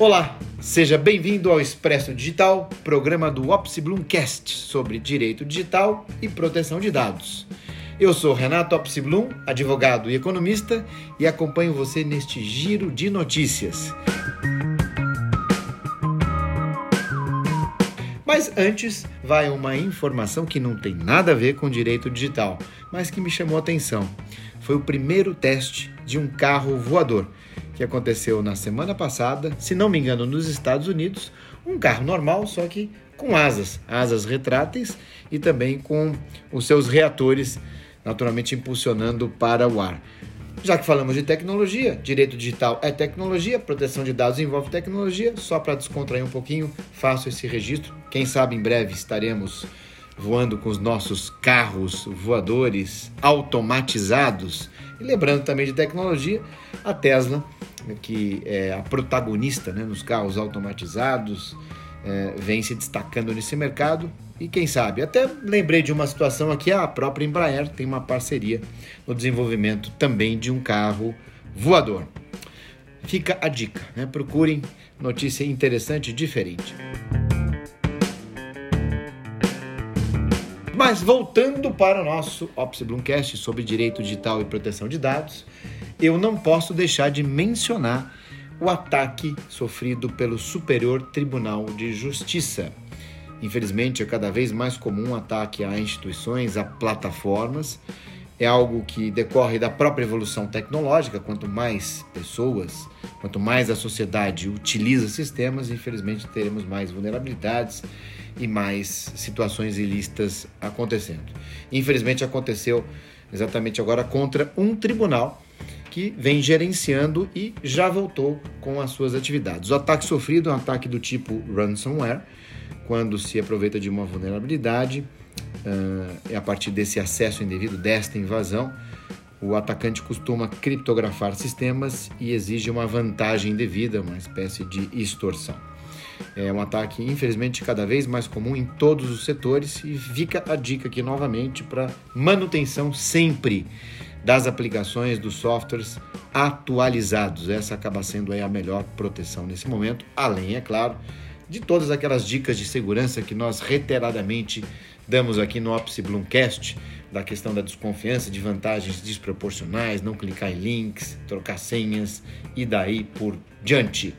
Olá, seja bem-vindo ao Expresso Digital, programa do Opsi Bloomcast sobre direito digital e proteção de dados. Eu sou Renato Opsi Bloom, advogado e economista, e acompanho você neste giro de notícias. Mas antes, vai uma informação que não tem nada a ver com direito digital, mas que me chamou a atenção. Foi o primeiro teste de um carro voador que aconteceu na semana passada, se não me engano, nos Estados Unidos, um carro normal, só que com asas, asas retráteis e também com os seus reatores naturalmente impulsionando para o ar. Já que falamos de tecnologia, direito digital é tecnologia, proteção de dados envolve tecnologia, só para descontrair um pouquinho, faço esse registro. Quem sabe em breve estaremos voando com os nossos carros voadores automatizados. E lembrando também de tecnologia, a Tesla que é a protagonista né, nos carros automatizados, é, vem se destacando nesse mercado. E quem sabe, até lembrei de uma situação aqui, a própria Embraer tem uma parceria no desenvolvimento também de um carro voador. Fica a dica, né? procurem notícia interessante diferente. Mas voltando para o nosso Ops Bloomcast sobre direito digital e proteção de dados, eu não posso deixar de mencionar o ataque sofrido pelo Superior Tribunal de Justiça. Infelizmente, é cada vez mais comum ataque a instituições, a plataformas. É algo que decorre da própria evolução tecnológica. Quanto mais pessoas, quanto mais a sociedade utiliza sistemas, infelizmente teremos mais vulnerabilidades e mais situações ilícitas acontecendo. Infelizmente, aconteceu exatamente agora contra um tribunal que vem gerenciando e já voltou com as suas atividades. O ataque sofrido é um ataque do tipo ransomware, quando se aproveita de uma vulnerabilidade, uh, é a partir desse acesso indevido, desta invasão, o atacante costuma criptografar sistemas e exige uma vantagem devida, uma espécie de extorsão. É um ataque, infelizmente, cada vez mais comum em todos os setores e fica a dica aqui novamente para manutenção sempre das aplicações dos softwares atualizados. Essa acaba sendo a melhor proteção nesse momento, além, é claro, de todas aquelas dicas de segurança que nós reiteradamente damos aqui no Opsi Bloomcast, da questão da desconfiança, de vantagens desproporcionais, não clicar em links, trocar senhas e daí por diante.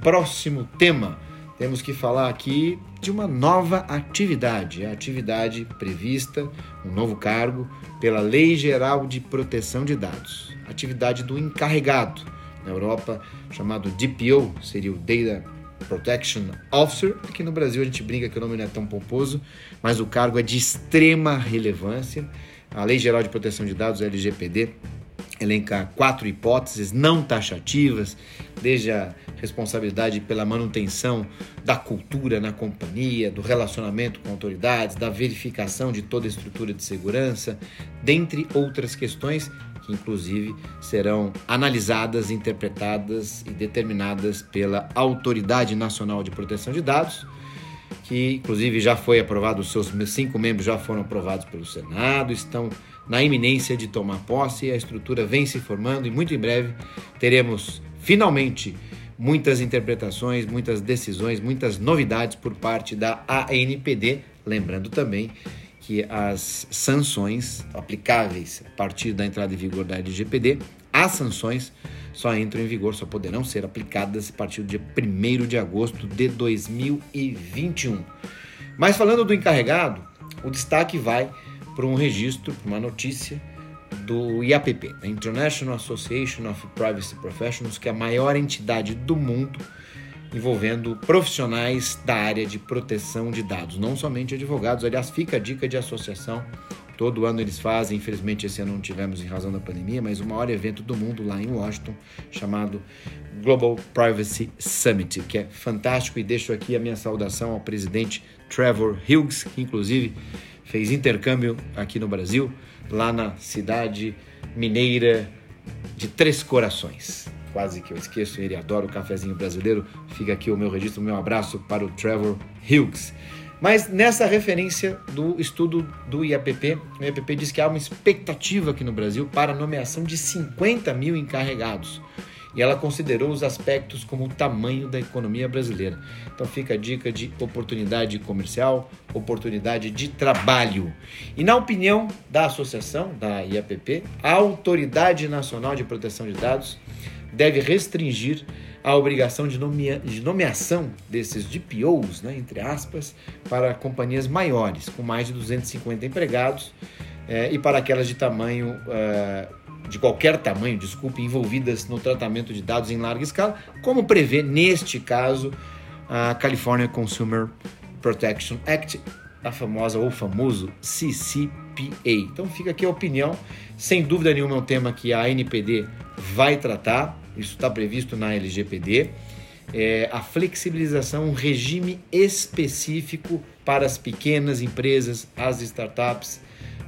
Próximo tema temos que falar aqui de uma nova atividade, a atividade prevista, um novo cargo pela Lei Geral de Proteção de Dados, atividade do encarregado, na Europa chamado DPO, seria o Data Protection Officer. Aqui no Brasil a gente brinca que o nome não é tão pomposo, mas o cargo é de extrema relevância. A Lei Geral de Proteção de Dados, LGPD, elenca quatro hipóteses não taxativas, desde a responsabilidade pela manutenção da cultura na companhia, do relacionamento com autoridades, da verificação de toda a estrutura de segurança, dentre outras questões que inclusive serão analisadas, interpretadas e determinadas pela Autoridade Nacional de Proteção de Dados, que inclusive já foi aprovado, os seus cinco membros já foram aprovados pelo Senado, estão na iminência de tomar posse, a estrutura vem se formando e muito em breve teremos finalmente muitas interpretações, muitas decisões, muitas novidades por parte da ANPD, lembrando também que as sanções aplicáveis a partir da entrada em vigor da LGPD, as sanções só entram em vigor, só poderão ser aplicadas a partir do dia 1 de agosto de 2021. Mas falando do encarregado, o destaque vai para um registro, para uma notícia do IAPP, a International Association of Privacy Professionals, que é a maior entidade do mundo envolvendo profissionais da área de proteção de dados, não somente advogados. Aliás, fica a dica de associação. Todo ano eles fazem, infelizmente esse ano não tivemos em razão da pandemia, mas o maior evento do mundo lá em Washington, chamado Global Privacy Summit, que é fantástico e deixo aqui a minha saudação ao presidente Trevor Hughes, que inclusive fez intercâmbio aqui no Brasil, lá na cidade mineira de Três Corações. Quase que eu esqueço, ele adora o cafezinho brasileiro. Fica aqui o meu registro, o meu abraço para o Trevor Hughes. Mas nessa referência do estudo do IAPP, o IAPP diz que há uma expectativa aqui no Brasil para a nomeação de 50 mil encarregados. E ela considerou os aspectos como o tamanho da economia brasileira. Então fica a dica de oportunidade comercial, oportunidade de trabalho. E na opinião da associação, da IAPP, a Autoridade Nacional de Proteção de Dados deve restringir a obrigação de, nomea de nomeação desses DPOs, né, entre aspas, para companhias maiores, com mais de 250 empregados, eh, e para aquelas de tamanho, eh, de qualquer tamanho, desculpe, envolvidas no tratamento de dados em larga escala, como prevê, neste caso, a California Consumer Protection Act, a famosa ou famoso CCPA. Então fica aqui a opinião, sem dúvida nenhuma é um tema que a NPD vai tratar, isso está previsto na LGPD, é, a flexibilização, um regime específico para as pequenas empresas, as startups,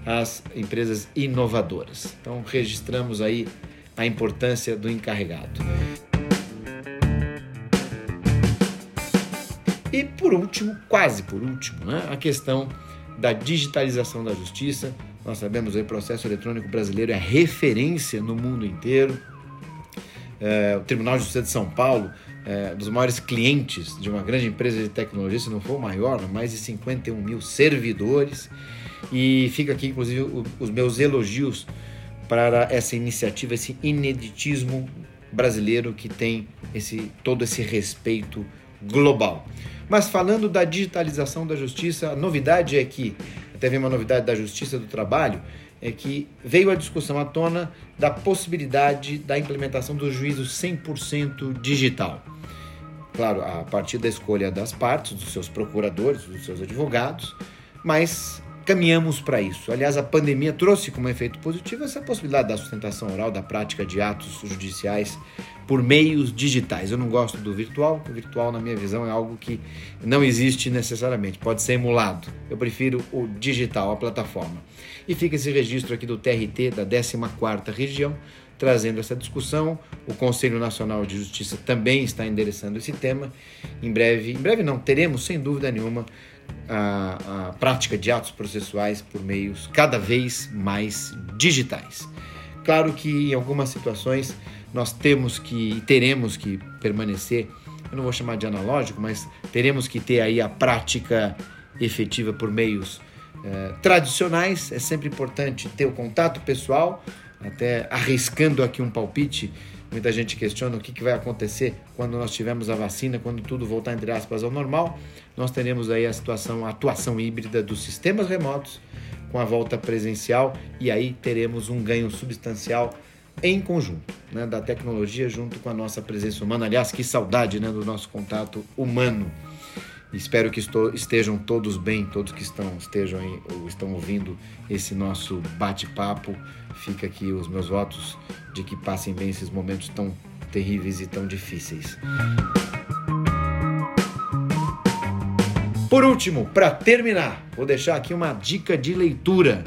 as empresas inovadoras. Então, registramos aí a importância do encarregado. E por último, quase por último, né, a questão da digitalização da justiça. Nós sabemos que o processo eletrônico brasileiro é referência no mundo inteiro é, o Tribunal de Justiça de São Paulo, é, dos maiores clientes de uma grande empresa de tecnologia, se não for o maior, mais de 51 mil servidores. E fica aqui, inclusive, o, os meus elogios para essa iniciativa, esse ineditismo brasileiro que tem esse, todo esse respeito global. Mas falando da digitalização da justiça, a novidade é que, até vem uma novidade da Justiça do Trabalho, é que veio a discussão à tona da possibilidade da implementação do juízo 100% digital. Claro, a partir da escolha das partes, dos seus procuradores, dos seus advogados, mas caminhamos para isso. Aliás, a pandemia trouxe como efeito positivo essa possibilidade da sustentação oral, da prática de atos judiciais por meios digitais. Eu não gosto do virtual, o virtual, na minha visão, é algo que não existe necessariamente, pode ser emulado. Eu prefiro o digital, a plataforma. E fica esse registro aqui do TRT da 14ª região, trazendo essa discussão. O Conselho Nacional de Justiça também está endereçando esse tema. Em breve, em breve não, teremos sem dúvida nenhuma a, a prática de atos processuais por meios cada vez mais digitais. Claro que em algumas situações nós temos que e teremos que permanecer, eu não vou chamar de analógico, mas teremos que ter aí a prática efetiva por meios eh, tradicionais. É sempre importante ter o contato pessoal, até arriscando aqui um palpite. Muita gente questiona o que, que vai acontecer quando nós tivermos a vacina, quando tudo voltar, entre aspas, ao normal nós teremos aí a situação, a atuação híbrida dos sistemas remotos com a volta presencial e aí teremos um ganho substancial em conjunto, né, da tecnologia junto com a nossa presença humana. Aliás, que saudade né, do nosso contato humano. Espero que estou, estejam todos bem, todos que estão estejam aí, ou estão ouvindo esse nosso bate-papo. Fica aqui os meus votos de que passem bem esses momentos tão terríveis e tão difíceis. Por último, para terminar, vou deixar aqui uma dica de leitura.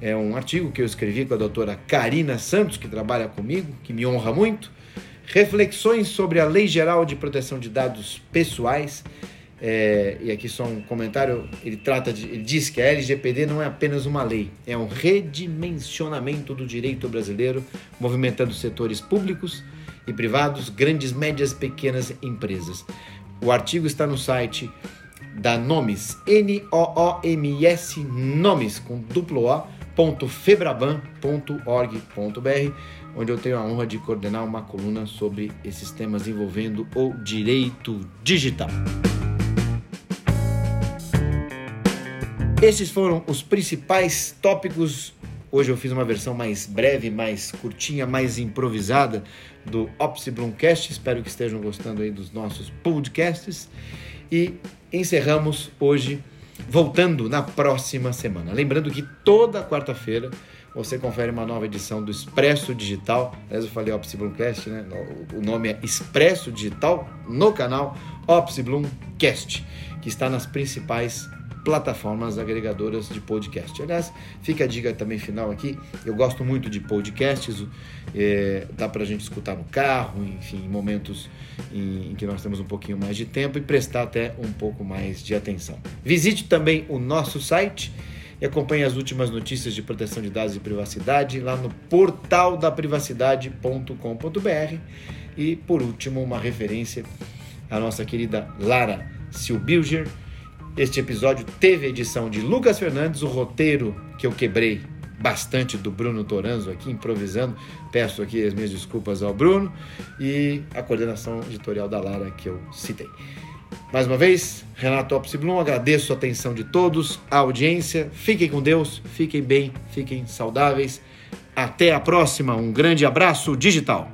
É um artigo que eu escrevi com a doutora Karina Santos, que trabalha comigo, que me honra muito. Reflexões sobre a Lei Geral de Proteção de Dados Pessoais. É, e aqui só um comentário, ele trata de, ele diz que a LGPD não é apenas uma lei, é um redimensionamento do direito brasileiro, movimentando setores públicos e privados, grandes, médias, pequenas empresas. O artigo está no site da Nomes, N-O-O-M-S, Nomes, com duplo O, ponto febraban.org.br, onde eu tenho a honra de coordenar uma coluna sobre esses temas envolvendo o direito digital. Esses foram os principais tópicos. Hoje eu fiz uma versão mais breve, mais curtinha, mais improvisada do Opsi Bloomcast. Espero que estejam gostando aí dos nossos podcasts. E encerramos hoje, voltando na próxima semana. Lembrando que toda quarta-feira você confere uma nova edição do Expresso Digital. Aliás, eu falei Opsi Bloomcast, né? O nome é Expresso Digital no canal Opsi Bloomcast, que está nas principais plataformas agregadoras de podcast. Aliás, fica a dica também final aqui. Eu gosto muito de podcasts, é, dá para a gente escutar no carro, enfim, em momentos em, em, que nós temos um pouquinho mais de tempo e prestar até um pouco mais de atenção. Visite também o nosso site e acompanhe as últimas notícias de proteção de dados e privacidade lá no portal. E por último, uma referência à nossa querida Lara Silbilger este episódio teve a edição de Lucas Fernandes, o roteiro que eu quebrei bastante do Bruno Toranzo aqui, improvisando. Peço aqui as minhas desculpas ao Bruno e a coordenação editorial da Lara que eu citei. Mais uma vez, Renato Opsi Blum, agradeço a atenção de todos, a audiência. Fiquem com Deus, fiquem bem, fiquem saudáveis. Até a próxima, um grande abraço digital.